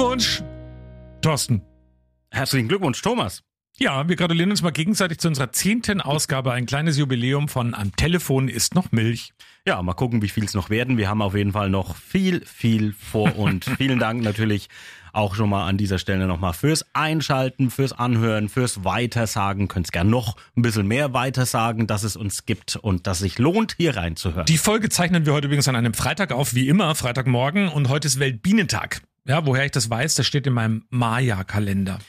Glückwunsch, Thorsten. Herzlichen Glückwunsch, Thomas. Ja, wir gratulieren uns mal gegenseitig zu unserer zehnten Ausgabe. Ein kleines Jubiläum von Am Telefon ist noch Milch. Ja, mal gucken, wie viel es noch werden. Wir haben auf jeden Fall noch viel, viel vor und vielen Dank natürlich auch schon mal an dieser Stelle nochmal fürs Einschalten, fürs Anhören, fürs Weitersagen. Könnt es gerne noch ein bisschen mehr weitersagen, dass es uns gibt und dass sich lohnt, hier reinzuhören. Die Folge zeichnen wir heute übrigens an einem Freitag auf, wie immer, Freitagmorgen und heute ist Weltbienentag. Ja, woher ich das weiß, das steht in meinem Maya-Kalender.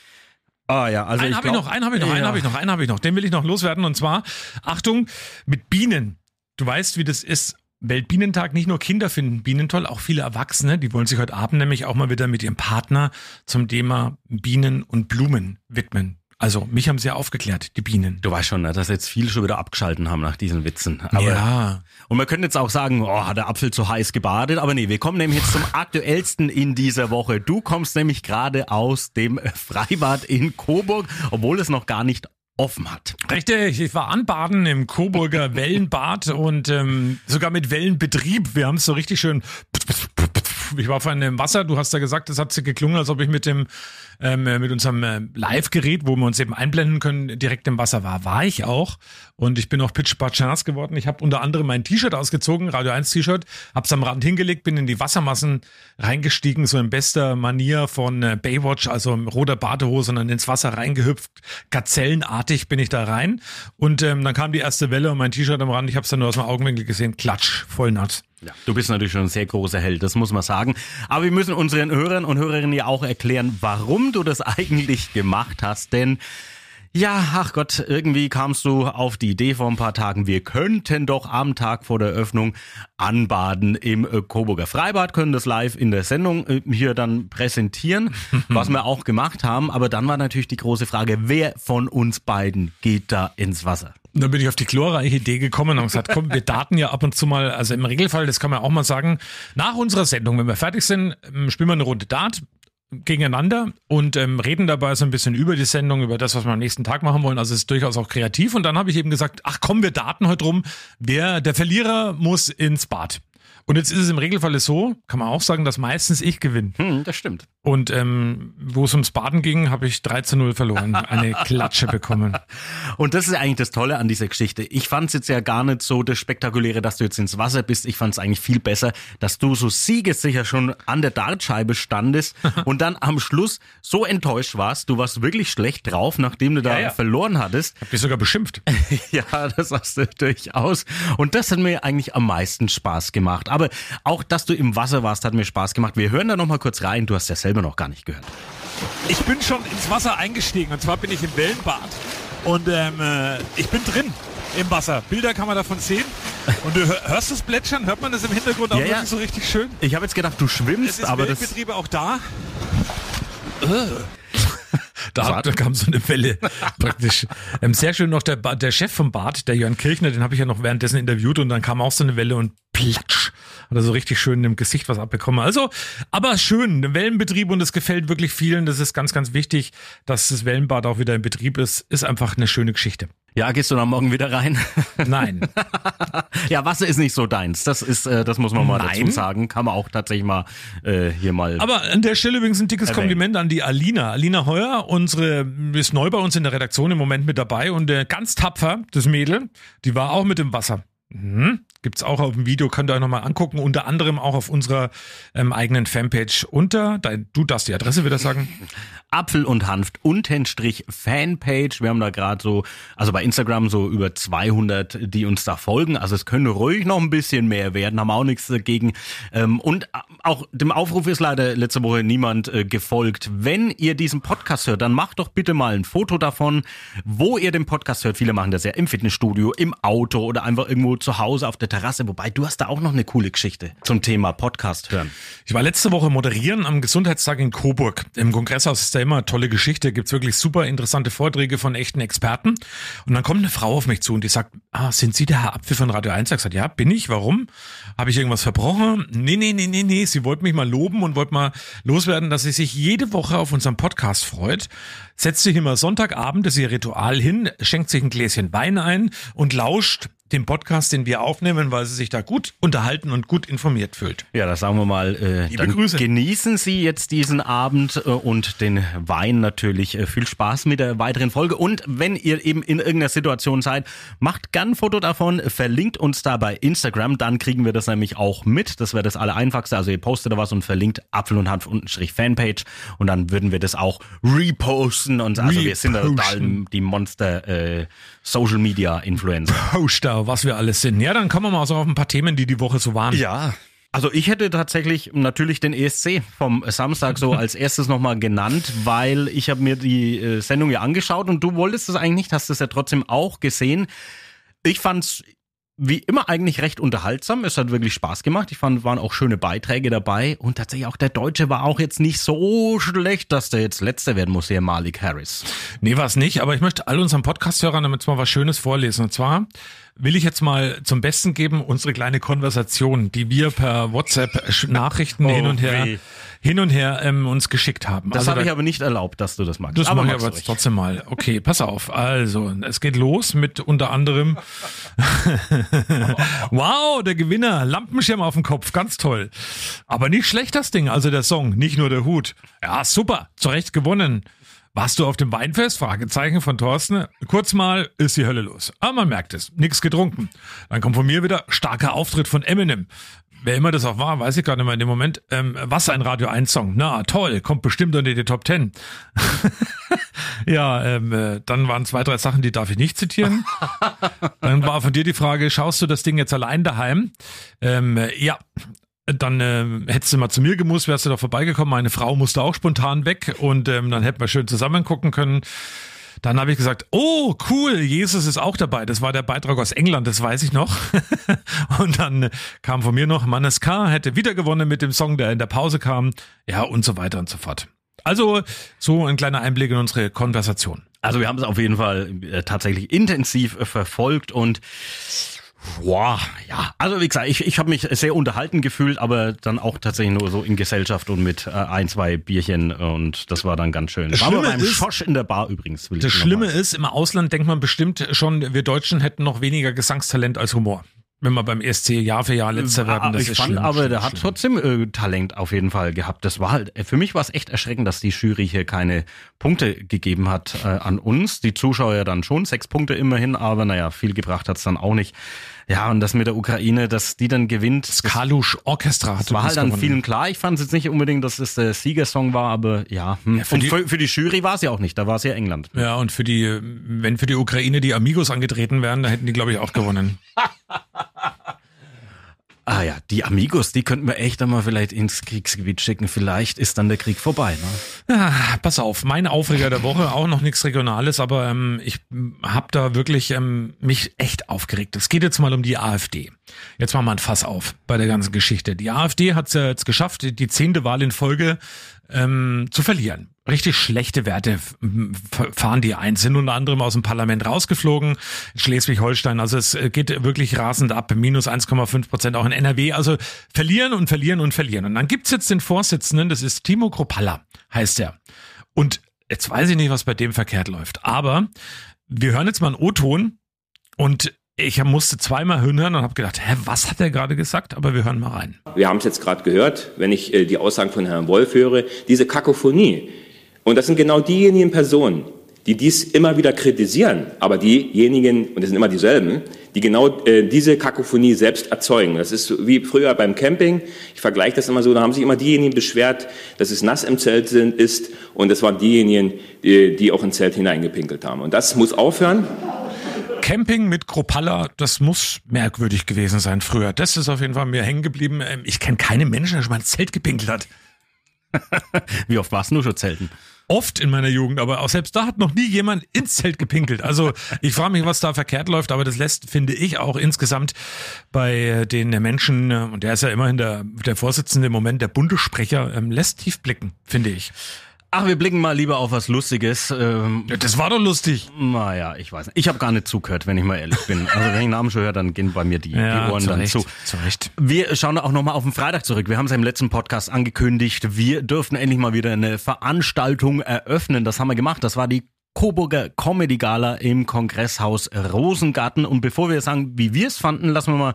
Ah ja, also einen habe ich noch, einen habe ich noch, ja. einen habe ich noch, einen habe ich noch. Den will ich noch loswerden und zwar Achtung mit Bienen. Du weißt, wie das ist. Weltbienentag, nicht nur Kinder finden Bienen toll, auch viele Erwachsene, die wollen sich heute Abend nämlich auch mal wieder mit ihrem Partner zum Thema Bienen und Blumen widmen. Also, mich haben sie ja aufgeklärt, die Bienen. Du weißt schon, ne, dass jetzt viele schon wieder abgeschalten haben nach diesen Witzen. Aber, ja. Und man könnte jetzt auch sagen, oh, hat der Apfel zu heiß gebadet. Aber nee, wir kommen nämlich jetzt zum aktuellsten in dieser Woche. Du kommst nämlich gerade aus dem Freibad in Coburg, obwohl es noch gar nicht offen hat. Richtig, ich war anbaden im Coburger Wellenbad und ähm, sogar mit Wellenbetrieb. Wir haben es so richtig schön. Ich war vorhin im Wasser, du hast ja gesagt, es hat sich geklungen, als ob ich mit dem ähm, mit unserem äh, Live-Gerät, wo wir uns eben einblenden können, direkt im Wasser war. War ich auch. Und ich bin auch pitch nass geworden. Ich habe unter anderem mein T-Shirt ausgezogen, Radio 1 T-Shirt, hab's am Rand hingelegt, bin in die Wassermassen reingestiegen, so in bester Manier von äh, Baywatch, also roter Badehose und dann ins Wasser reingehüpft. Gazellenartig bin ich da rein. Und ähm, dann kam die erste Welle und mein T-Shirt am Rand, ich habe es dann nur aus dem Augenwinkel gesehen, klatsch, voll nass. Ja, du bist natürlich schon ein sehr großer Held, das muss man sagen. Aber wir müssen unseren Hörern und Hörerinnen ja auch erklären, warum du das eigentlich gemacht hast. Denn ja, ach Gott, irgendwie kamst du auf die Idee vor ein paar Tagen, wir könnten doch am Tag vor der Öffnung anbaden im äh, Coburger Freibad, können das live in der Sendung äh, hier dann präsentieren, was wir auch gemacht haben. Aber dann war natürlich die große Frage, wer von uns beiden geht da ins Wasser? Dann bin ich auf die glorreiche Idee gekommen und gesagt, komm, wir daten ja ab und zu mal, also im Regelfall, das kann man auch mal sagen, nach unserer Sendung, wenn wir fertig sind, ähm, spielen wir eine Runde Dart, gegeneinander und ähm, reden dabei so ein bisschen über die Sendung, über das, was wir am nächsten Tag machen wollen. Also es ist durchaus auch kreativ. Und dann habe ich eben gesagt, ach komm, wir daten heute rum. Wer, der Verlierer muss ins Bad. Und jetzt ist es im Regelfall so, kann man auch sagen, dass meistens ich gewinne. Hm, das stimmt. Und ähm, wo es ums Baden ging, habe ich 13-0 verloren, eine Klatsche bekommen. Und das ist eigentlich das Tolle an dieser Geschichte. Ich fand es jetzt ja gar nicht so das Spektakuläre, dass du jetzt ins Wasser bist. Ich fand es eigentlich viel besser, dass du so siegessicher schon an der Dartscheibe standest und dann am Schluss so enttäuscht warst. Du warst wirklich schlecht drauf, nachdem du da ja, ja. verloren hattest. Hab dich sogar beschimpft. ja, das hast du durchaus. Und das hat mir eigentlich am meisten Spaß gemacht. Aber auch, dass du im Wasser warst, hat mir Spaß gemacht. Wir hören da noch mal kurz rein. Du hast ja selber noch gar nicht gehört. Ich bin schon ins Wasser eingestiegen und zwar bin ich im Wellenbad und ähm, äh, ich bin drin im Wasser. Bilder kann man davon sehen. Und du hörst das Plätschern? Hört man das im Hintergrund auch ja, wirklich ja. so richtig schön? Ich habe jetzt gedacht, du schwimmst, es ist aber Weltbetriebe auch da. Da, da, kam so eine Welle praktisch. Ähm, sehr schön noch der, der Chef vom Bad, der Jörn Kirchner, den habe ich ja noch währenddessen interviewt und dann kam auch so eine Welle und platsch hat er so richtig schön im Gesicht was abbekommen. Also, aber schön, Wellenbetrieb und es gefällt wirklich vielen. Das ist ganz, ganz wichtig, dass das Wellenbad auch wieder in Betrieb ist. Ist einfach eine schöne Geschichte. Ja, gehst du dann morgen wieder rein? Nein. ja, Wasser ist nicht so deins. Das ist, äh, das muss man mal Nein. dazu sagen. Kann man auch tatsächlich mal äh, hier mal. Aber an der Stelle übrigens ein dickes erwähnen. Kompliment an die Alina. Alina Heuer, unsere ist neu bei uns in der Redaktion im Moment mit dabei und äh, ganz tapfer, das Mädel, die war auch mit dem Wasser. Mhm. Gibt's auch auf dem Video, könnt ihr euch nochmal angucken, unter anderem auch auf unserer ähm, eigenen Fanpage unter, dein, du darfst die Adresse wieder sagen. Apfel und Hanft Untenstrich Fanpage. Wir haben da gerade so, also bei Instagram so über 200, die uns da folgen. Also es könnte ruhig noch ein bisschen mehr werden, haben auch nichts dagegen. Ähm, und auch dem Aufruf ist leider letzte Woche niemand äh, gefolgt. Wenn ihr diesen Podcast hört, dann macht doch bitte mal ein Foto davon, wo ihr den Podcast hört. Viele machen das ja im Fitnessstudio, im Auto oder einfach irgendwo zu Hause auf der Terrasse. Wobei, du hast da auch noch eine coole Geschichte zum Thema Podcast hören. Ich war letzte Woche moderieren am Gesundheitstag in Coburg. Im Kongresshaus da immer tolle Geschichte. Gibt's wirklich super interessante Vorträge von echten Experten. Und dann kommt eine Frau auf mich zu und die sagt, ah, sind Sie der Herr Apfel von Radio 1? Ich gesagt, ja, bin ich. Warum? Habe ich irgendwas verbrochen? Nee, nee, nee, nee, nee. Sie wollte mich mal loben und wollte mal loswerden, dass sie sich jede Woche auf unserem Podcast freut. Setzt sich immer Sonntagabend, das ist ihr Ritual hin, schenkt sich ein Gläschen Wein ein und lauscht dem Podcast, den wir aufnehmen, weil sie sich da gut unterhalten und gut informiert fühlt. Ja, das sagen wir mal. Äh, Liebe Grüße. genießen Sie jetzt diesen Abend äh, und den Wein natürlich. Äh, viel Spaß mit der weiteren Folge. Und wenn ihr eben in irgendeiner Situation seid, macht gern ein Foto davon, verlinkt uns da bei Instagram, dann kriegen wir das nämlich auch mit. Das wäre das Allereinfachste. Also ihr postet da was und verlinkt Apfel und Hanf Unterstrich Fanpage und dann würden wir das auch reposten. Und also wir sind da die Monster äh, Social Media Influencer. Poster, was wir alles sind. Ja, dann kommen wir mal so auf ein paar Themen, die die Woche so waren. Ja. Also ich hätte tatsächlich natürlich den ESC vom Samstag so als erstes nochmal genannt, weil ich habe mir die äh, Sendung ja angeschaut und du wolltest es eigentlich nicht, hast es ja trotzdem auch gesehen. Ich fand's wie immer eigentlich recht unterhaltsam. Es hat wirklich Spaß gemacht. Ich fand, waren auch schöne Beiträge dabei und tatsächlich auch der Deutsche war auch jetzt nicht so schlecht, dass der jetzt letzter werden muss, hier Malik Harris. Nee, war es nicht, aber ich möchte all unseren Podcast-Hörern damit mal was Schönes vorlesen. Und zwar will ich jetzt mal zum Besten geben unsere kleine Konversation, die wir per WhatsApp Nachrichten hin und her weh. hin und her ähm, uns geschickt haben. Das Also habe da- ich aber nicht erlaubt, dass du das magst. Das mache ich aber jetzt trotzdem mal. Okay, pass auf. Also, es geht los mit unter anderem Wow, der Gewinner, Lampenschirm auf dem Kopf, ganz toll. Aber nicht schlecht das Ding, also der Song, nicht nur der Hut. Ja, super, zu Recht gewonnen. Warst du auf dem Weinfest? Fragezeichen von Thorsten. Kurz mal ist die Hölle los. Aber man merkt es, nix getrunken. Dann kommt von mir wieder starker Auftritt von Eminem. Wer immer das auch war, weiß ich gar nicht mehr in dem Moment. Ähm, was ein Radio 1 Song. Na, toll, kommt bestimmt unter die Top 10. Ja, ähm, äh, dann waren zwei, drei Sachen, die darf ich nicht zitieren. dann war von dir die Frage, schaust du das Ding jetzt allein daheim? Ähm, äh, ja. Dann ähm, hättest du mal zu mir gemusst, wärst du doch vorbeigekommen. Meine Frau musste auch spontan weg und ähm, dann hätten wir schön zusammen gucken können. Dann habe ich gesagt, oh cool, Jesus ist auch dabei. Das war der Beitrag aus England, das weiß ich noch. und dann kam von mir noch, Mannes K. hätte wieder gewonnen mit dem Song, der in der Pause kam. Ja, und so weiter und so fort. Also so ein kleiner Einblick in unsere Konversation. Also wir haben es auf jeden Fall äh, tatsächlich intensiv verfolgt und Boah, ja. Also wie gesagt, ich, ich habe mich sehr unterhalten gefühlt, aber dann auch tatsächlich nur so in Gesellschaft und mit äh, ein, zwei Bierchen und das war dann ganz schön. Das War Schlimme beim ist- Schosch in der Bar übrigens. Will Das Schlimme mal- ist, im Ausland denkt man bestimmt schon, wir Deutschen hätten noch weniger Gesangstalent als Humor. Wenn wir beim ESC Jahr für Jahr letzter werden, Ah, das ich ist fand schlimm, aber, schlimm, der hat schlimm. trotzdem äh, Talent auf jeden Fall gehabt. Das war halt, äh, für mich war es echt erschreckend, dass die Jury hier keine Punkte gegeben hat äh, an uns. Die Zuschauer dann schon, sechs Punkte immerhin, aber naja, viel gebracht hat's dann auch nicht. Ja, und das mit der Ukraine, dass die dann gewinnt, Das Kalusch Orchestra hat das war halt gewonnen. vielen klar. Ich fand es jetzt nicht unbedingt, dass es der Siegersong war, aber ja. Hm. Ja, für und die- für, für die Jury war es ja auch nicht, da war es ja England. Ja, und für die, wenn für die Ukraine die Amigos angetreten wären, da hätten die, glaube ich, auch gewonnen. Ah ja, die Amigos, die könnten wir echt einmal vielleicht ins Kriegsgebiet schicken. Vielleicht ist dann der Krieg vorbei. Ne? Ah, pass auf, mein Aufreger der Woche, auch noch nichts Regionales, aber ähm, ich habe da wirklich ähm, mich echt aufgeregt. Es geht jetzt mal um die AfD. Jetzt machen wir ein Fass auf bei der ganzen Geschichte. Die AfD hat es ja jetzt geschafft, die- zehnte Wahl in Folge ähm, zu verlieren. Richtig schlechte Werte fahren die ein, sind unter anderem aus dem Parlament rausgeflogen, in Schleswig-Holstein. Also es äh, geht wirklich rasend ab, minus 1,5 Prozent auch in NRW. Also verlieren und verlieren und verlieren. Und dann gibt's jetzt den Vorsitzenden, das ist Timo Kropalla, heißt er. Und jetzt weiß ich nicht, was bei dem verkehrt läuft. Aber wir hören jetzt mal einen O-Ton und ich musste zweimal hinhören und habe gedacht, hä, was hat er gerade gesagt? Aber wir hören mal rein. Wir haben es jetzt gerade gehört, wenn ich äh, die Aussagen von Herrn Wolf höre, diese Kakophonie. Und das sind genau diejenigen Personen, die dies immer wieder kritisieren, aber diejenigen, und das sind immer dieselben, die genau äh, diese Kakophonie selbst erzeugen. Das ist wie früher beim Camping. Ich vergleiche das immer so, da haben sich immer diejenigen beschwert, dass es nass im Zelt sind, ist und das waren diejenigen, die, die auch ins Zelt hineingepinkelt haben. Und das muss aufhören. Camping mit Kropalla, das muss merkwürdig gewesen sein früher. Das ist auf jeden Fall mir hängen geblieben. Ähm, Ich kenne keinen Menschen, der schon mal ins Zelt gepinkelt hat. Wie oft warst du nur schon zelten? Oft in meiner Jugend, aber auch selbst da hat noch nie jemand ins Zelt gepinkelt. Also ich frage mich, was da verkehrt läuft, aber das lässt, finde ich, auch insgesamt bei den Menschen, äh, und der ist ja immerhin der, der Vorsitzende im Moment, der Bundessprecher, ähm, lässt tief blicken, finde ich. Ach, wir blicken mal lieber auf was Lustiges. Ähm, Ja, das war doch lustig. naja, ich weiß nicht. Ich habe gar nicht zugehört, wenn ich mal ehrlich bin. Also wenn ich Namen schon höre, dann gehen bei mir die, die Ohren dann zu. zu Recht. Wir schauen auch nochmal auf den Freitag zurück. Wir haben es ja im letzten Podcast angekündigt. Wir dürfen endlich mal wieder eine Veranstaltung eröffnen. Das haben wir gemacht. Das war die Coburger Comedy Gala im Kongresshaus Rosengarten. Und bevor wir sagen, wie wir es fanden, lassen wir mal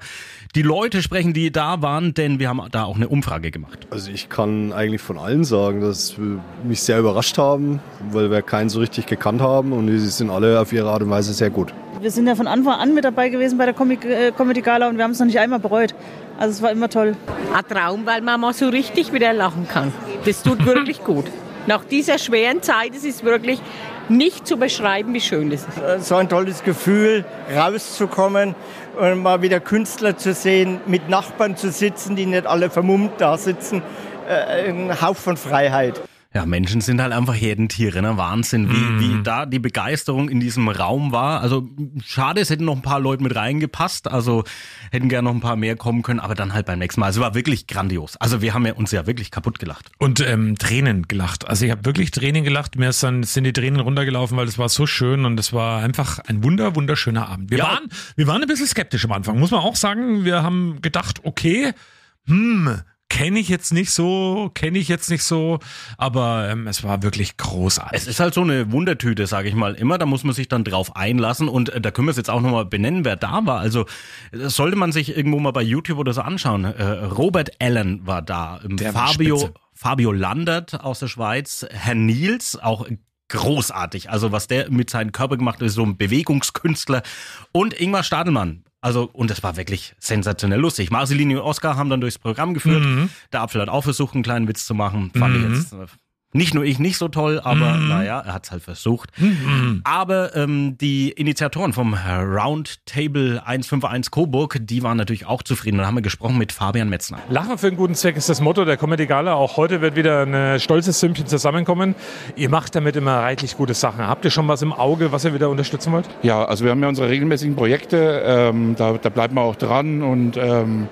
die Leute sprechen, die da waren, denn wir haben da auch eine Umfrage gemacht. Also ich kann eigentlich von allen sagen, dass wir mich sehr überrascht haben, weil wir keinen so richtig gekannt haben und sie sind alle auf ihre Art und Weise sehr gut. Wir sind ja von Anfang an mit dabei gewesen bei der äh, Comedy Gala und wir haben es noch nicht einmal bereut. Also es war immer toll. Ein Traum, weil man mal so richtig wieder lachen kann. Das tut wirklich gut. Nach dieser schweren Zeit, es ist wirklich nicht zu beschreiben, wie schön das ist. So ein tolles Gefühl, rauszukommen und mal wieder Künstler zu sehen, mit Nachbarn zu sitzen, die nicht alle vermummt da sitzen. Äh, ein Hauch von Freiheit. Ja, Menschen sind halt einfach Herdentiere, ne? Wahnsinn, wie, mm. wie da die Begeisterung in diesem Raum war. Also schade, es hätten noch ein paar Leute mit reingepasst, also hätten gerne noch ein paar mehr kommen können, aber dann halt beim nächsten Mal. Also war wirklich grandios. Also wir haben ja uns ja wirklich kaputt gelacht. Und ähm, Tränen gelacht. Also ich habe wirklich Tränen gelacht. Mir ist dann, sind die Tränen runtergelaufen, weil es war so schön und es war einfach ein wunder, wunderschöner Abend. Wir, ja. waren, wir waren ein bisschen skeptisch am Anfang, muss man auch sagen. Wir haben gedacht, okay, hm, kenne ich jetzt nicht so, kenne ich jetzt nicht so, aber ähm, es war wirklich großartig. Es ist halt so eine Wundertüte, sage ich mal, immer. Da muss man sich dann drauf einlassen und äh, da können wir es jetzt auch nochmal benennen, wer da war. Also das sollte man sich irgendwo mal bei YouTube oder so anschauen. Äh, Robert Allen war da, ähm, der Fabio, war Fabio Landert aus der Schweiz, Herr Niels, auch großartig. Also was der mit seinem Körper gemacht hat, ist so ein Bewegungskünstler. Und Ingmar Stadelmann, also, und das war wirklich sensationell lustig. Marceline und Oscar haben dann durchs Programm geführt. Mhm. Der Apfel hat auch versucht, einen kleinen Witz zu machen. Fand mhm. ich jetzt äh, nicht nur ich nicht so toll, aber mhm. naja, er hat es halt versucht. Mhm. Aber ähm, die Initiatoren vom Roundtable 151 Coburg, die waren natürlich auch zufrieden. Und haben wir gesprochen mit Fabian Metzner. Lachen für einen guten Zweck ist das Motto der Comedy Gala. Auch heute wird wieder ein stolzes Sümmchen zusammenkommen. Ihr macht damit immer reichlich gute Sachen. Habt ihr schon was im Auge, was ihr wieder unterstützen wollt? Ja, also wir haben ja unsere regelmäßigen Projekte. Ähm, da, da bleiben wir auch dran und ähm,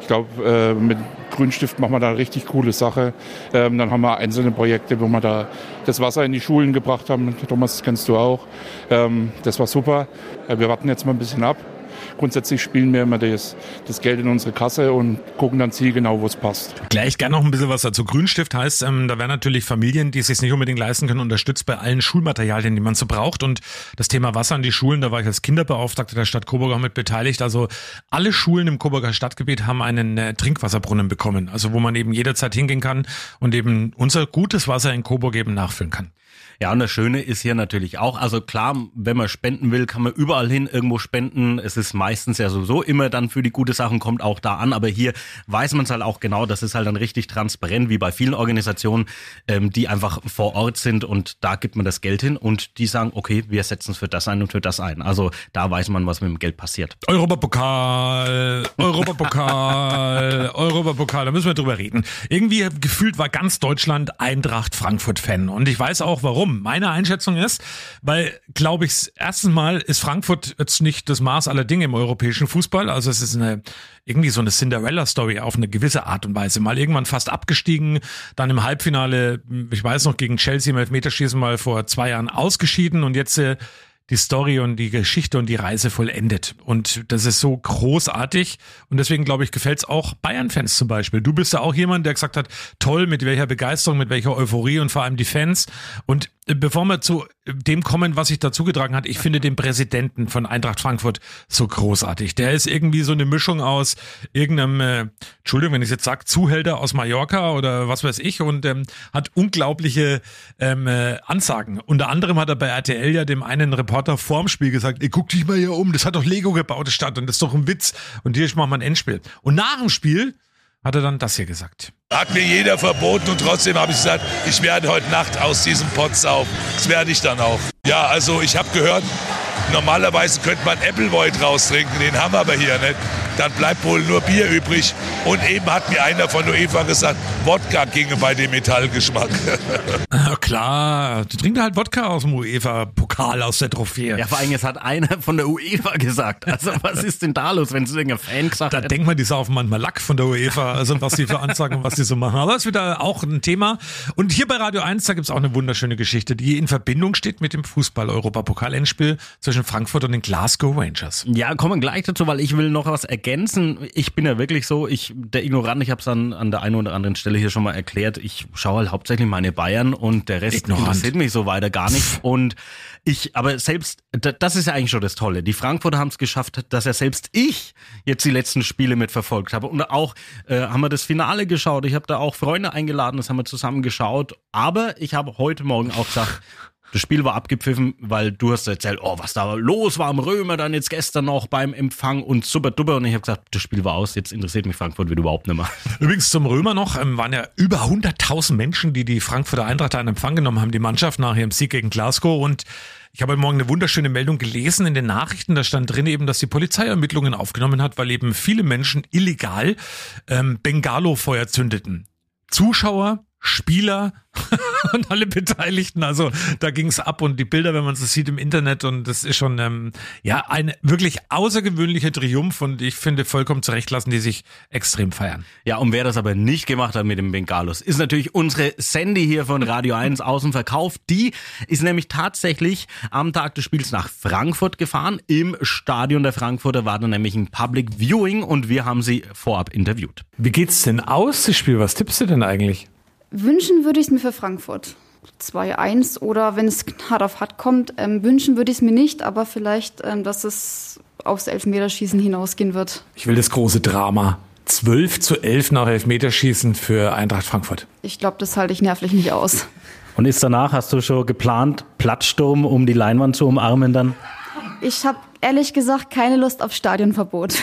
ich glaube, äh, mit Grünstift machen wir da richtig coole Sache. Ähm, dann haben wir einzelne Projekte, wo wir da das Wasser in die Schulen gebracht haben. Thomas, das kennst du auch. Ähm, das war super. Äh, wir warten jetzt mal ein bisschen ab grundsätzlich spielen wir immer das, das Geld in unsere Kasse und gucken dann zielgenau, wo es passt. Gleich gerne noch ein bisschen was dazu. Grünstift heißt, ähm, da werden natürlich Familien, die es sich nicht unbedingt leisten können, unterstützt bei allen Schulmaterialien, die man so braucht. Und das Thema Wasser in die Schulen, da war ich als Kinderbeauftragter der Stadt Coburg auch mit beteiligt. Also alle Schulen im Coburger Stadtgebiet haben einen äh, Trinkwasserbrunnen bekommen, also wo man eben jederzeit hingehen kann und eben unser gutes Wasser in Coburg eben nachfüllen kann. Ja, und das Schöne ist hier natürlich auch, also klar, wenn man spenden will, kann man überall hin irgendwo spenden. Es ist meistens ja sowieso immer dann für die gute Sachen, kommt auch da an. Aber hier weiß man es halt auch genau, das ist halt dann richtig transparent, wie bei vielen Organisationen, ähm, die einfach vor Ort sind und da gibt man das Geld hin und die sagen, okay, wir setzen es für das ein und für das ein. Also da weiß man, was mit dem Geld passiert. Europapokal, Europapokal, Europapokal, da müssen wir drüber reden. Irgendwie gefühlt war ganz Deutschland Eintracht Frankfurt-Fan und ich weiß auch warum. Warum? Meine Einschätzung ist, weil, glaube ich, erstens mal ist Frankfurt jetzt nicht das Maß aller Dinge im europäischen Fußball. Also es ist eine irgendwie so eine Cinderella-Story auf eine gewisse Art und Weise. Mal irgendwann fast abgestiegen, dann im Halbfinale, ich weiß noch, gegen Chelsea im Elfmeterschießen mal vor zwei Jahren ausgeschieden und jetzt äh, die Story und die Geschichte und die Reise vollendet. Und das ist so großartig. Und deswegen, glaube ich, gefällt es auch Bayern-Fans zum Beispiel. Du bist ja auch jemand, der gesagt hat, toll, mit welcher Begeisterung, mit welcher Euphorie und vor allem die Fans. Und bevor wir zu dem kommen, was sich dazu getragen hat, ich finde den Präsidenten von Eintracht Frankfurt so großartig. Der ist irgendwie so eine Mischung aus irgendeinem, äh, Entschuldigung, wenn ich jetzt sage, Zuhälter aus Mallorca oder was weiß ich und ähm, hat unglaubliche ähm, äh, Ansagen. Unter anderem hat er bei RTL ja dem einen Reporter vorm Spiel gesagt, ey, guck dich mal hier um, das hat doch Lego gebaut, Stadt und das ist doch ein Witz. Und hier machen wir ein Endspiel. Und nach dem Spiel hat er dann das hier gesagt. Hat mir jeder verboten und trotzdem habe ich gesagt, ich werde heute Nacht aus diesem Pott saufen. Das werde ich dann auch. Ja, also ich habe gehört, normalerweise könnte man Appleboy draus trinken, den haben wir aber hier nicht. Dann bleibt wohl nur Bier übrig. Und eben hat mir einer von UEFA gesagt, Wodka ginge bei dem Metallgeschmack. Klar, du trinkst halt Wodka aus dem UEFA-Pokal, aus der Trophäe. Ja, vor allem, es hat einer von der UEFA gesagt. Also was ist denn da los, wenn es irgendein Fan gesagt Da denkt man, die saufen manchmal Lack von der UEFA, also was die für Ansagen und was die so machen. Aber das ist wieder auch ein Thema. Und hier bei Radio 1, da gibt es auch eine wunderschöne Geschichte, die in Verbindung steht mit dem Fußball-Europapokal-Endspiel zwischen Frankfurt und den Glasgow Rangers. Ja, kommen gleich dazu, weil ich will noch was ergänzen ergänzen. Ich bin ja wirklich so, ich der Ignorant, ich habe es an, an der einen oder anderen Stelle hier schon mal erklärt. Ich schaue halt hauptsächlich meine Bayern und der Rest Ignorant. interessiert mich so weiter gar nicht. Und ich, aber selbst, da- das ist ja eigentlich schon das Tolle. Die Frankfurter haben es geschafft, dass ja selbst ich jetzt die letzten Spiele mitverfolgt habe. Und auch äh, haben wir das Finale geschaut. Ich habe da auch Freunde eingeladen, das haben wir zusammen geschaut. Aber ich habe heute Morgen auch gesagt, das Spiel war abgepfiffen, weil du hast erzählt, oh, was da los war am Römer dann jetzt gestern noch beim Empfang und super duper. Und ich habe gesagt, das Spiel war aus, jetzt interessiert mich Frankfurt wieder überhaupt nicht mehr. Übrigens zum Römer noch, ähm, waren ja über 100.000 Menschen, die die Frankfurter Eintracht in Empfang genommen haben, die Mannschaft nach ihrem Sieg gegen Glasgow. Und ich habe heute Morgen eine wunderschöne Meldung gelesen in den Nachrichten. Da stand drin eben, dass die Polizei Ermittlungen aufgenommen hat, weil eben viele Menschen illegal ähm, Bengalo-Feuer zündeten. Zuschauer, Spieler und alle Beteiligten. Also da ging es ab und die Bilder, wenn man sie sieht im Internet und das ist schon ähm, ja ein wirklich außergewöhnlicher Triumph und ich finde vollkommen zurecht lassen die sich extrem feiern. Ja, und wer das aber nicht gemacht hat mit dem Bengalos, ist natürlich unsere Sandy hier von Radio 1 aus dem Verkauf. Die ist nämlich tatsächlich am Tag des Spiels nach Frankfurt gefahren. Im Stadion der Frankfurter war dann nämlich ein Public Viewing und wir haben sie vorab interviewt. Wie geht's denn aus, das Spiel? Was tippst du denn eigentlich? Wünschen würde ich es mir für Frankfurt. 2-1 oder wenn es hart auf hart kommt, ähm, wünschen würde ich es mir nicht, aber vielleicht, ähm, dass es aufs Elfmeterschießen hinausgehen wird. Ich will das große Drama. 12 zu 11 nach Elfmeterschießen für Eintracht Frankfurt. Ich glaube, das halte ich nervlich nicht aus. Und ist danach, hast du schon geplant, Plattsturm, um die Leinwand zu umarmen dann? Ich habe ehrlich gesagt keine Lust auf Stadionverbot.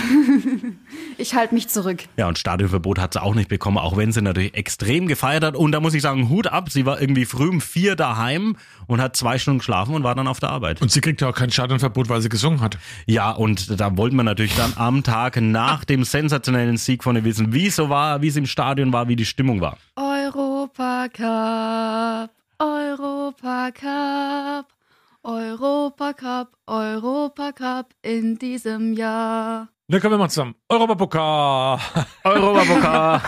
ich halte mich zurück. Ja, und Stadionverbot hat sie auch nicht bekommen, auch wenn sie natürlich extrem gefeiert hat. Und da muss ich sagen, Hut ab, sie war irgendwie früh um vier daheim und hat zwei Stunden geschlafen und war dann auf der Arbeit. Und sie kriegt ja auch kein Stadionverbot, weil sie gesungen hat. Ja, und da wollten wir natürlich dann am Tag nach dem sensationellen Sieg von ihr wissen, wie es so war, wie es im Stadion war, wie die Stimmung war. Europacup, Europacup, Europacup, Europacup in diesem Jahr. Dann kommen wir mal zusammen. Europapokal. Europapokal.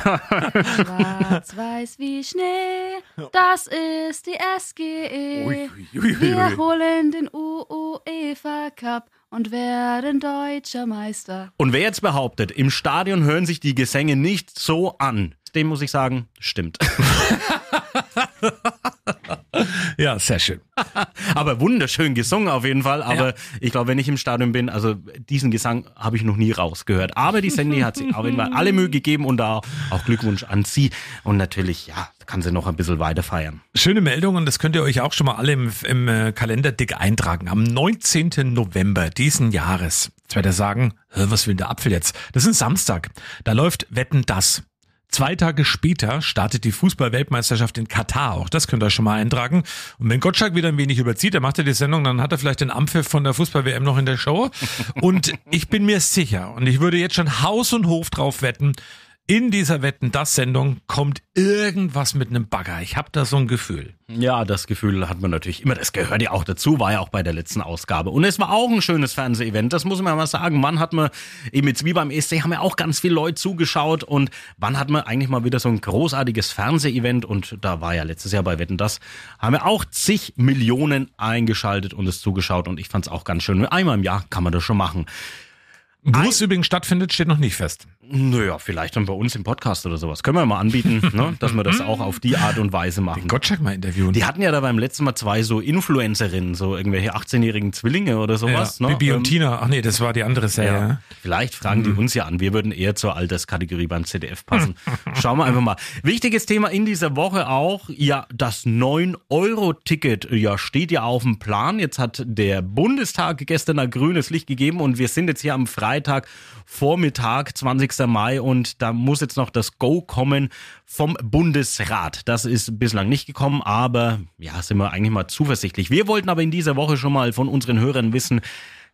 Schwarz-Weiß wie Schnee, das ist die SGE. Ui, ui, ui, Wir holen den UEFA Cup und werden deutscher Meister. Und wer jetzt behauptet, im Stadion hören sich die Gesänge nicht so an, dem muss ich sagen, stimmt. Ja, sehr schön. Aber wunderschön gesungen auf jeden Fall. Aber Ja. ich glaube, wenn ich im Stadion bin, also diesen Gesang habe ich noch nie rausgehört. Aber die Sandy hat sich auf jeden Fall alle Mühe gegeben und da auch Glückwunsch an sie. Und natürlich, ja, kann sie noch ein bisschen weiter feiern. Schöne Meldung und das könnt ihr euch auch schon mal alle im, im äh, Kalender dick eintragen. Am 19. November diesen Jahres. Jetzt werdet ihr sagen, "Hä, was will der Apfel jetzt? Das ist ein Samstag. Da läuft Wetten das. Zwei Tage später startet die Fußball-Weltmeisterschaft in Katar. Auch das könnt ihr schon mal eintragen. Und wenn Gottschalk wieder ein wenig überzieht, dann macht er die Sendung, dann hat er vielleicht den Ampfiff von der Fußball-WM noch in der Show. Und ich bin mir sicher, und ich würde jetzt schon Haus und Hof drauf wetten, in dieser Wetten das Sendung kommt irgendwas mit einem Bagger. Ich habe da so ein Gefühl. Ja, das Gefühl hat man natürlich immer. Das gehört ja auch dazu, war ja auch bei der letzten Ausgabe. Und es war auch ein schönes Fernsehevent, das muss man mal sagen. Wann hat man, eben jetzt wie beim ESC, haben ja auch ganz viele Leute zugeschaut. Und wann hat man eigentlich mal wieder so ein großartiges Fernsehevent? Und da war ja letztes Jahr bei Wetten das, haben wir auch zig Millionen eingeschaltet und es zugeschaut. Und ich fand's auch ganz schön. Einmal im Jahr kann man das schon machen. Wo es übrigens stattfindet, steht noch nicht fest. Naja, vielleicht dann bei uns im Podcast oder sowas. Können wir mal anbieten, ne? dass wir das auch auf die Art und Weise machen. Gottschalk mal interviewen. Die hatten ja da beim letzten Mal zwei so Influencerinnen, so irgendwelche 18-jährigen Zwillinge oder sowas. ja, ne? Bibi Ähm, und Tina. Ach nee, das war die andere Serie. Ja. Vielleicht fragen die uns ja an. Wir würden eher zur Alterskategorie beim ZDF passen. Schauen wir einfach mal. Wichtiges Thema in dieser Woche auch, ja, das 9-Euro-Ticket, ja, steht ja auf dem Plan. Jetzt hat der Bundestag gestern ein grünes Licht gegeben und wir sind jetzt hier am Freitag Vormittag, 20. Mai und da muss jetzt noch das Go kommen vom Bundesrat. Das ist bislang nicht gekommen, aber ja, sind wir eigentlich mal zuversichtlich. Wir wollten aber in dieser Woche schon mal von unseren Hörern wissen,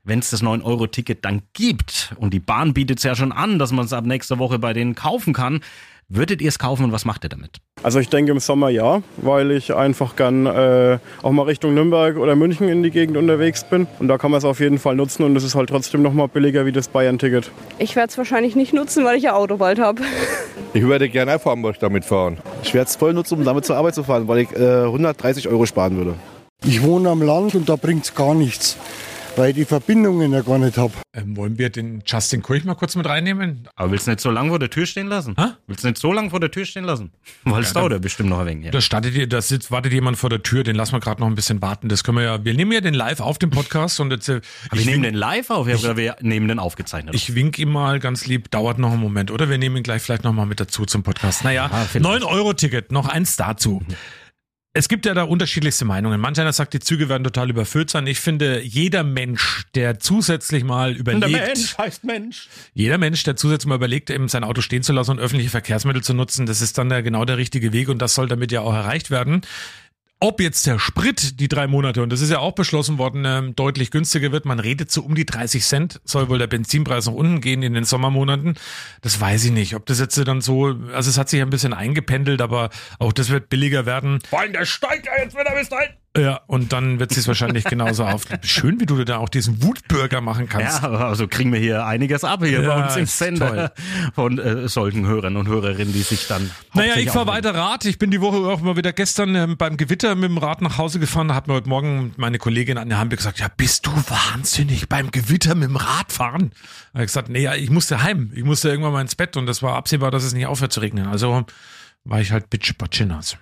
wenn es das 9-Euro-Ticket dann gibt und die Bahn bietet es ja schon an, dass man es ab nächster Woche bei denen kaufen kann, würdet ihr es kaufen und was macht ihr damit? Also ich denke im Sommer ja, weil ich einfach gern äh, auch mal Richtung Nürnberg oder München in die Gegend unterwegs bin. Und da kann man es auf jeden Fall nutzen und es ist halt trotzdem noch mal billiger wie das Bayern-Ticket. Ich werde es wahrscheinlich nicht nutzen, weil ich ja Auto bald habe. Ich würde gerne einfach Hamburg damit fahren. Ich werde es voll nutzen, um damit zur Arbeit zu fahren, weil ich äh, 130 Euro sparen würde. Ich wohne am Land und da bringt es gar nichts. Weil ich die Verbindungen ja gar nicht habe. Ähm, wollen wir den Justin Kurch mal kurz mit reinnehmen? Aber willst du nicht so lange vor der Tür stehen lassen? Hä? Willst du nicht so lange vor der Tür stehen lassen? Weil es Ja, dauert bestimmt noch ein wenig. Ja. Da startet ihr, da sitzt, wartet jemand vor der Tür, den lassen wir gerade noch ein bisschen warten. Das können wir ja, wir nehmen ja den live auf dem Podcast und jetzt, äh, Aber wir nehmen den live auf, ja, oder wir nehmen den aufgezeichnet. Ich wink ihm mal ganz lieb, dauert noch einen Moment, oder? Wir nehmen ihn gleich vielleicht noch mal mit dazu zum Podcast. Naja, Ja, vielleicht. 9-Euro-Ticket, noch eins dazu. Es gibt ja da unterschiedlichste Meinungen. Manch einer sagt, die Züge werden total überfüllt sein. Ich finde, jeder Mensch, der zusätzlich mal überlegt, heißt Mensch. jeder Mensch, der zusätzlich mal überlegt, eben sein Auto stehen zu lassen und öffentliche Verkehrsmittel zu nutzen, das ist dann der, genau der richtige Weg und das soll damit ja auch erreicht werden. Ob jetzt der Sprit die drei Monate, und das ist ja auch beschlossen worden, ähm, deutlich günstiger wird, man redet so um die 30 Cent, soll wohl der Benzinpreis nach unten gehen in den Sommermonaten. Das weiß ich nicht. Ob das jetzt dann so, also es hat sich ein bisschen eingependelt, aber auch das wird billiger werden. Vor allem, der steigt ja jetzt wieder bis dahin. Ja, und dann wird es sich wahrscheinlich genauso auf. Schön, wie du da auch diesen Wutbürger machen kannst. Ja, also kriegen wir hier einiges ab hier Ja, bei uns im Sender von äh, solchen Hörern und Hörerinnen, die sich dann. Naja, ich fahr aufregen. weiter Rad. Ich bin die Woche auch mal wieder gestern ähm, beim Gewitter mit dem Rad nach Hause gefahren. Da hat mir heute Morgen meine Kollegin an der Hand gesagt, ja, bist du wahnsinnig beim Gewitter mit dem Rad fahren? Da hab ich gesagt, nee, ja, ich musste heim. Ich musste irgendwann mal ins Bett und das war absehbar, dass es nicht aufhört zu regnen. Also war ich halt bitch batschinas.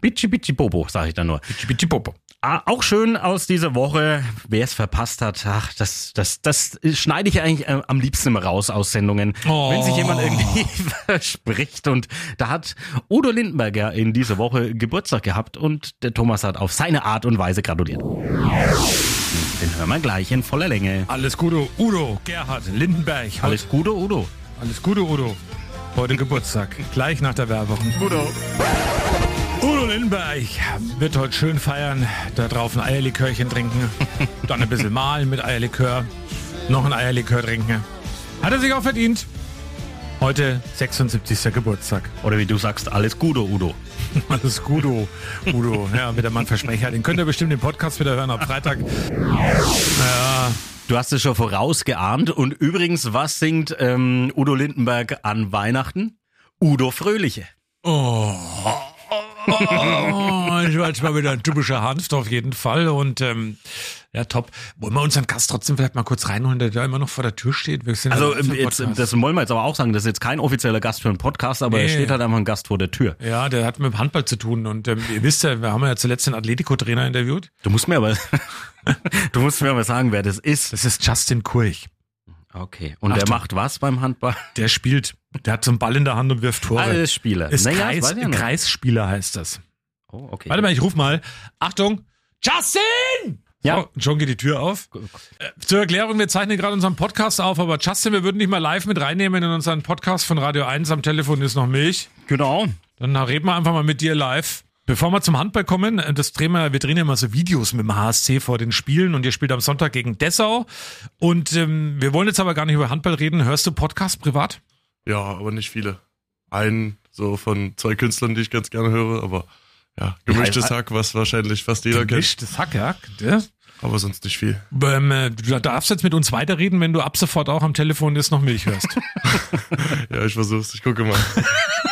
Bitchi Bitchi Bobo, sage ich dann nur. Bitchi bitchi popo. Ah, auch schön aus dieser Woche, wer es verpasst hat, ach, das, das, das schneide ich eigentlich äh, am liebsten immer raus aus Sendungen. Oh. Wenn sich jemand irgendwie verspricht. Und da hat Udo Lindenberger in dieser Woche Geburtstag gehabt und der Thomas hat auf seine Art und Weise gratuliert. Den hören wir gleich in voller Länge. Alles Gute, Udo, Gerhard, Lindenberg. Alles Gute, Udo. Alles Gute, Udo. Heute Geburtstag. Gleich nach der Werbung. Udo. Udo Lindenberg wird heute schön feiern, da drauf ein Eierlikörchen trinken, dann ein bisschen malen mit Eierlikör, noch ein Eierlikör trinken. Hat er sich auch verdient. Heute 76. Geburtstag. Oder wie du sagst, alles Gute, Udo. Alles Gudo, Udo. Ja, wieder mal ein Versprecher. Den könnt ihr bestimmt im Podcast wieder hören ab Freitag. Ja, Du hast es schon vorausgeahnt. Und übrigens, was singt ähm, Udo Lindenberg an Weihnachten? Udo Fröhliche. Oh. Oh, ich war jetzt mal wieder ein typischer Hanft auf jeden Fall. Und ähm, ja, top. Wollen wir unseren Gast trotzdem vielleicht mal kurz reinholen, der da immer noch vor der Tür steht? Also ähm, jetzt, das wollen wir jetzt aber auch sagen, das ist jetzt kein offizieller Gast für einen Podcast, aber Nee. es steht halt einfach ein Gast vor der Tür. Ja, der hat mit dem Handball zu tun. Und ähm, ihr wisst ja, wir haben ja zuletzt den Atletico-Trainer interviewt. Du musst mir aber, du musst mir aber sagen, wer das ist. Das ist Justin Kurch. Okay. Und der Achtung. macht was beim Handball? Der spielt, der hat so einen Ball in der Hand und wirft Tore. Alles Spieler. Ist Naja, Kreis, ja. Kreisspieler heißt das. Oh, okay. Warte mal, ich ruf mal. Achtung! Justin! Ja. So, schon geht die Tür auf. Äh, zur Erklärung, wir zeichnen gerade unseren Podcast auf, aber Justin, wir würden dich mal live mit reinnehmen in unseren Podcast von Radio 1. Am Telefon ist noch Milch. Genau. Dann reden wir einfach mal mit dir live. Bevor wir zum Handball kommen, äh, das drehen wir, wir drehen ja immer so Videos mit dem HSC vor den Spielen und ihr spielt am Sonntag gegen Dessau. Und ähm, wir wollen jetzt aber gar nicht über Handball reden. Hörst du Podcast privat? Ja, aber nicht viele. Einen so von zwei Künstlern, die ich ganz gerne höre, aber ja, gemischtes Ja, Hack, was wahrscheinlich fast jeder kennt. Gemischtes Hack, ja. ja. Aber sonst nicht viel. Ähm, äh, du darfst jetzt mit uns weiterreden, wenn du ab sofort auch am Telefon jetzt noch Milch hörst. Ja, ich versuch's, ich gucke mal.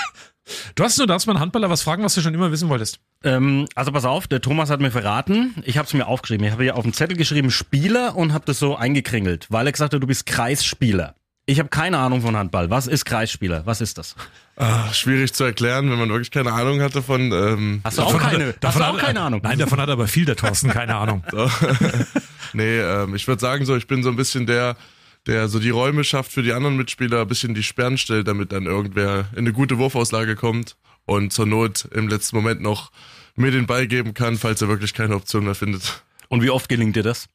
du hast nur darfst mal einen Handballer was fragen, was du schon immer wissen wolltest. Ähm, also pass auf, der Thomas hat mir verraten, ich habe es mir aufgeschrieben. Ich habe hier auf dem Zettel geschrieben Spieler und habe das so eingekringelt, weil er gesagt hat, du bist Kreisspieler. Ich habe keine Ahnung von Handball. Was ist Kreisspieler? Was ist das? Ah, schwierig zu erklären, wenn man wirklich keine Ahnung hat davon. Ähm, Hast du auch Davon keine, hat- hast davon du auch hat- keine Ahnung? Nein, davon hat aber viel der Thorsten, keine Ahnung. So. nee, ähm, ich würde sagen so, ich bin so ein bisschen der, der so die Räume schafft für die anderen Mitspieler, ein bisschen die Sperren stellt, damit dann irgendwer in eine gute Wurfauslage kommt und zur Not im letzten Moment noch mir den Ball geben kann, falls er wirklich keine Option mehr findet. Und wie oft gelingt dir das?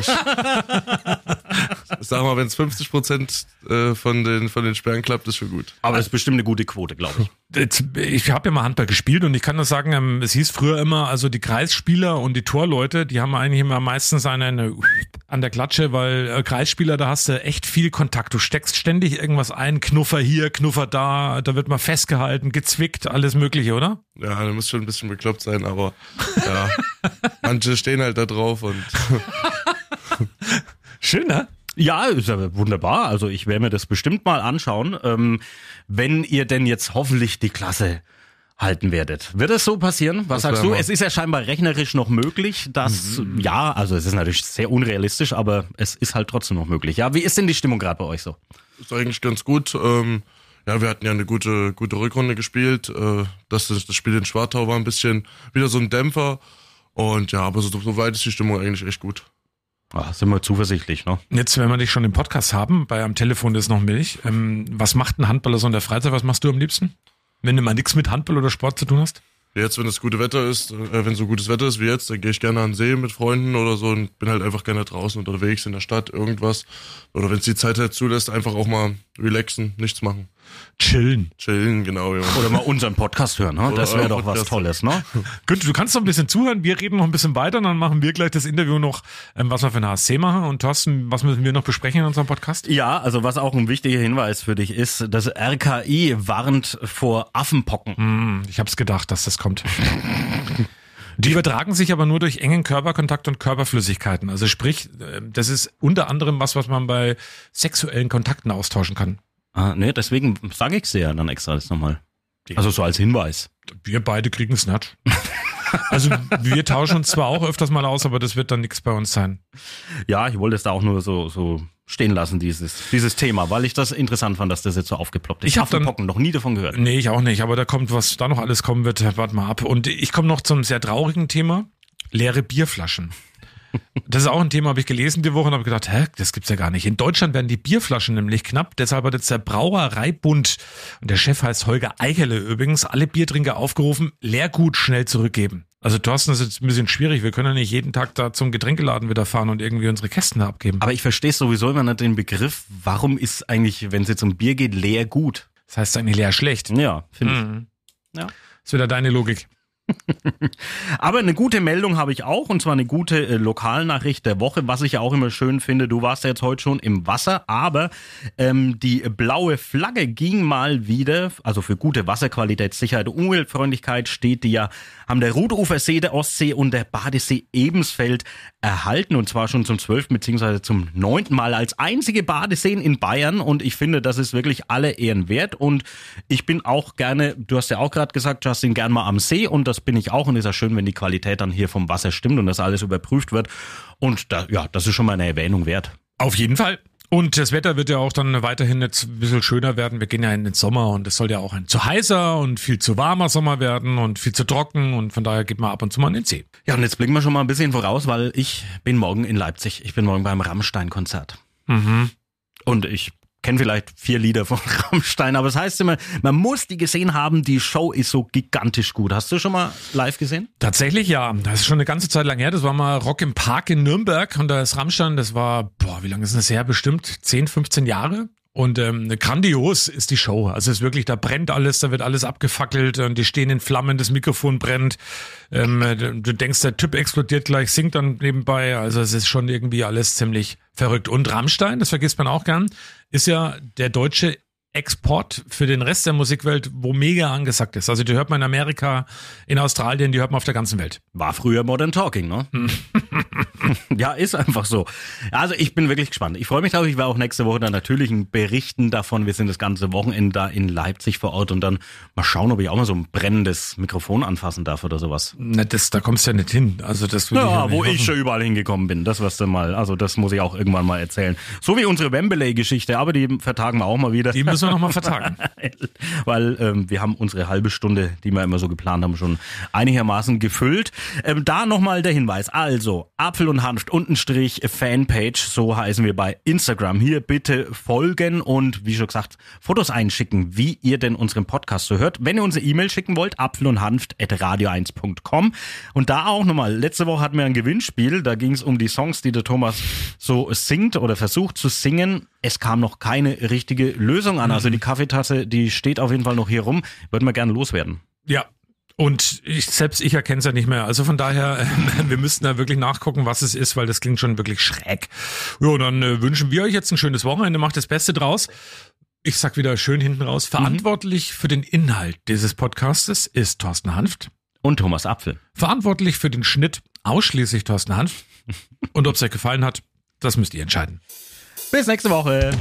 Ich sag mal, wenn es 50 Prozent äh, von den von den Sperren klappt, ist schon gut. Aber das ist bestimmt eine gute Quote, glaube ich. Jetzt, ich habe ja mal Handball gespielt und ich kann nur sagen, ähm, es hieß früher immer, also die Kreisspieler und die Torleute, die haben eigentlich immer meistens einen an der Klatsche, weil äh, Kreisspieler, da hast du echt viel Kontakt. Du steckst ständig irgendwas ein, Knuffer hier, Knuffer da, da wird mal festgehalten, gezwickt, alles mögliche, oder? Ja, da muss schon ein bisschen bekloppt sein, aber ja, manche stehen halt da drauf und Schön, ne? Ja, ist ja wunderbar. Also ich werde mir das bestimmt mal anschauen. Ähm, wenn ihr denn jetzt hoffentlich die Klasse halten werdet. Wird es so passieren? Was Das sagst du? Es ist ja scheinbar rechnerisch noch möglich, dass, ja, also es ist natürlich sehr unrealistisch, aber es ist halt trotzdem noch möglich. Ja, wie ist denn die Stimmung gerade bei euch so? Ist eigentlich ganz gut. Ähm, ja, wir hatten ja eine gute, gute Rückrunde gespielt. Äh, das, das Spiel in Schwartau war ein bisschen wieder so ein Dämpfer. Und ja, aber so, soweit ist die Stimmung eigentlich echt gut. Ah, sind wir zuversichtlich, ne? Jetzt, wenn wir dich schon im Podcast haben, bei am Telefon ist noch Milch. Ähm, was macht ein Handballer so in der Freizeit? Was machst du am liebsten? Wenn du mal nichts mit Handball oder Sport zu tun hast? Jetzt, wenn es gute Wetter ist, äh, wenn so gutes Wetter ist wie jetzt, dann gehe ich gerne an den See mit Freunden oder so und bin halt einfach gerne draußen unterwegs in der Stadt, irgendwas. Oder wenn es die Zeit halt zulässt, einfach auch mal relaxen, nichts machen. Chillen. Chillen, genau. Ja. Oder mal unseren Podcast hören, ne? Das wäre doch was. Tolles, ne? Gut, du kannst noch ein bisschen zuhören. Wir reden noch ein bisschen weiter, dann machen wir gleich das Interview noch, ähm, was wir für eine HSC machen. Und Thorsten, was müssen wir noch besprechen in unserem Podcast? Ja, also was auch ein wichtiger Hinweis für dich ist, das RKI warnt vor Affenpocken. Hm, ich hab's gedacht, dass das kommt. Die übertragen sich aber nur durch engen Körperkontakt und Körperflüssigkeiten. Also sprich, äh, das ist unter anderem was, was man bei sexuellen Kontakten austauschen kann. Ah, ne, deswegen sage ich ja dann extra das nochmal. Also so als Hinweis. Wir beide kriegen es nicht. Also wir tauschen uns zwar auch öfters mal aus, aber das wird dann nichts bei uns sein. Ja, ich wollte es da auch nur so, so stehen lassen, dieses, dieses Thema, weil ich das interessant fand, dass das jetzt so aufgeploppt ist. Ich hab dann- Affenpocken, noch nie davon gehört. Nee, ich auch nicht, aber da kommt, was da noch alles kommen wird, warte mal ab. Und ich komme noch zum sehr traurigen Thema, leere Bierflaschen. Das ist auch ein Thema, habe ich gelesen die Woche und habe gedacht, hä, das gibt's ja gar nicht. In Deutschland werden die Bierflaschen nämlich knapp, deshalb hat jetzt der Brauereibund, und der Chef heißt Holger Eichele übrigens, alle Biertrinker aufgerufen, Leergut schnell zurückgeben. Also Thorsten, das ist jetzt ein bisschen schwierig. Wir können ja nicht jeden Tag da zum Getränkeladen wieder fahren und irgendwie unsere Kästen da abgeben. Aber ich verstehe sowieso immer nicht den Begriff, warum ist eigentlich, wenn es jetzt um Bier geht, leer gut? Das heißt eigentlich leer schlecht. Ja, finde Mhm. ich. Ja. Das ist wieder deine Logik. Aber eine gute Meldung habe ich auch, und zwar eine gute äh, Lokalnachricht der Woche, was ich ja auch immer schön finde. Du warst ja jetzt heute schon im Wasser, aber ähm, die blaue Flagge ging mal wieder, also für gute Wasserqualität, Sicherheit und Umweltfreundlichkeit steht die ja, haben der Rudufersee, der Ostsee und der Badesee Ebensfeld erhalten, und zwar schon zum zwölften beziehungsweise zum neunten Mal als einzige Badeseen in Bayern. Und ich finde, das ist wirklich alle Ehren wert. Und ich bin auch gerne, du hast ja auch gerade gesagt, Justin, gern mal am See und das bin ich auch. Und ist ja schön, wenn die Qualität dann hier vom Wasser stimmt und das alles überprüft wird. Und da, ja, das ist schon mal eine Erwähnung wert. Auf jeden Fall. Und das Wetter wird ja auch dann weiterhin jetzt ein bisschen schöner werden. Wir gehen ja in den Sommer und es soll ja auch ein zu heißer und viel zu warmer Sommer werden und viel zu trocken und von daher geht man ab und zu mal in den See. Ja, und jetzt blicken wir schon mal ein bisschen voraus, weil ich bin morgen in Leipzig. Ich bin morgen beim Rammstein-Konzert. Mhm. Und ich kenne vielleicht vier Lieder von Rammstein, aber es heißt immer, man muss die gesehen haben, die Show ist so gigantisch gut. Hast du schon mal live gesehen? Tatsächlich ja. Das ist schon eine ganze Zeit lang her. Das war mal Rock im Park in Nürnberg und da ist Rammstein, das war, boah, wie lange ist das her? Bestimmt 10, 15 Jahre. Und ähm, grandios ist die Show. Also es ist wirklich, da brennt alles, da wird alles abgefackelt und die stehen in Flammen, das Mikrofon brennt. Ähm, du denkst, der Typ explodiert gleich, singt dann nebenbei. Also es ist schon irgendwie alles ziemlich verrückt. Und Rammstein, das vergisst man auch gern, ist ja der deutsche Export für den Rest der Musikwelt, wo mega angesagt ist. Also die hört man in Amerika, in Australien, die hört man auf der ganzen Welt. War früher Modern Talking, ne? ja, ist einfach so. Also ich bin wirklich gespannt. Ich freue mich drauf. Ich werde auch nächste Woche dann natürlich ein berichten davon. Wir sind das ganze Wochenende da in Leipzig vor Ort und dann mal schauen, ob ich auch mal so ein brennendes Mikrofon anfassen darf oder sowas. Na, das, da kommst du ja nicht hin. Also das Ja, ich wo ich schon überall hingekommen bin. Das wirst du mal. Also das muss ich auch irgendwann mal erzählen. So wie unsere Wembley-Geschichte, aber die vertagen wir auch mal wieder. Die müssen wir noch mal vertagen. Weil ähm, wir haben unsere halbe Stunde, die wir immer so geplant haben, schon einigermaßen gefüllt. Ähm, da nochmal der Hinweis. Also, Apfel und Hanft, unten Strich, Fanpage, so heißen wir bei Instagram. Hier bitte folgen und wie schon gesagt, Fotos einschicken, wie ihr denn unseren Podcast so hört. Wenn ihr uns eine E-Mail schicken wollt, apfel und Hanft at radio1.com. Und da auch nochmal, letzte Woche hatten wir ein Gewinnspiel, da ging es um die Songs, die der Thomas so singt oder versucht zu singen. Es kam noch keine richtige Lösung an. Also die Kaffeetasse, die steht auf jeden Fall noch hier rum. Würden wir gerne loswerden. Ja. Und ich, selbst ich erkenne es ja nicht mehr. Also von daher, wir müssten da wirklich nachgucken, was es ist, weil das klingt schon wirklich schräg. Ja, und dann äh, wünschen wir euch jetzt ein schönes Wochenende. Macht das Beste draus. Ich sag wieder schön hinten raus. Verantwortlich für den Inhalt dieses Podcastes ist Thorsten Hanft. Und Thomas Apfel. Verantwortlich für den Schnitt ausschließlich Thorsten Hanft. Und ob es euch gefallen hat, das müsst ihr entscheiden. Bis nächste Woche.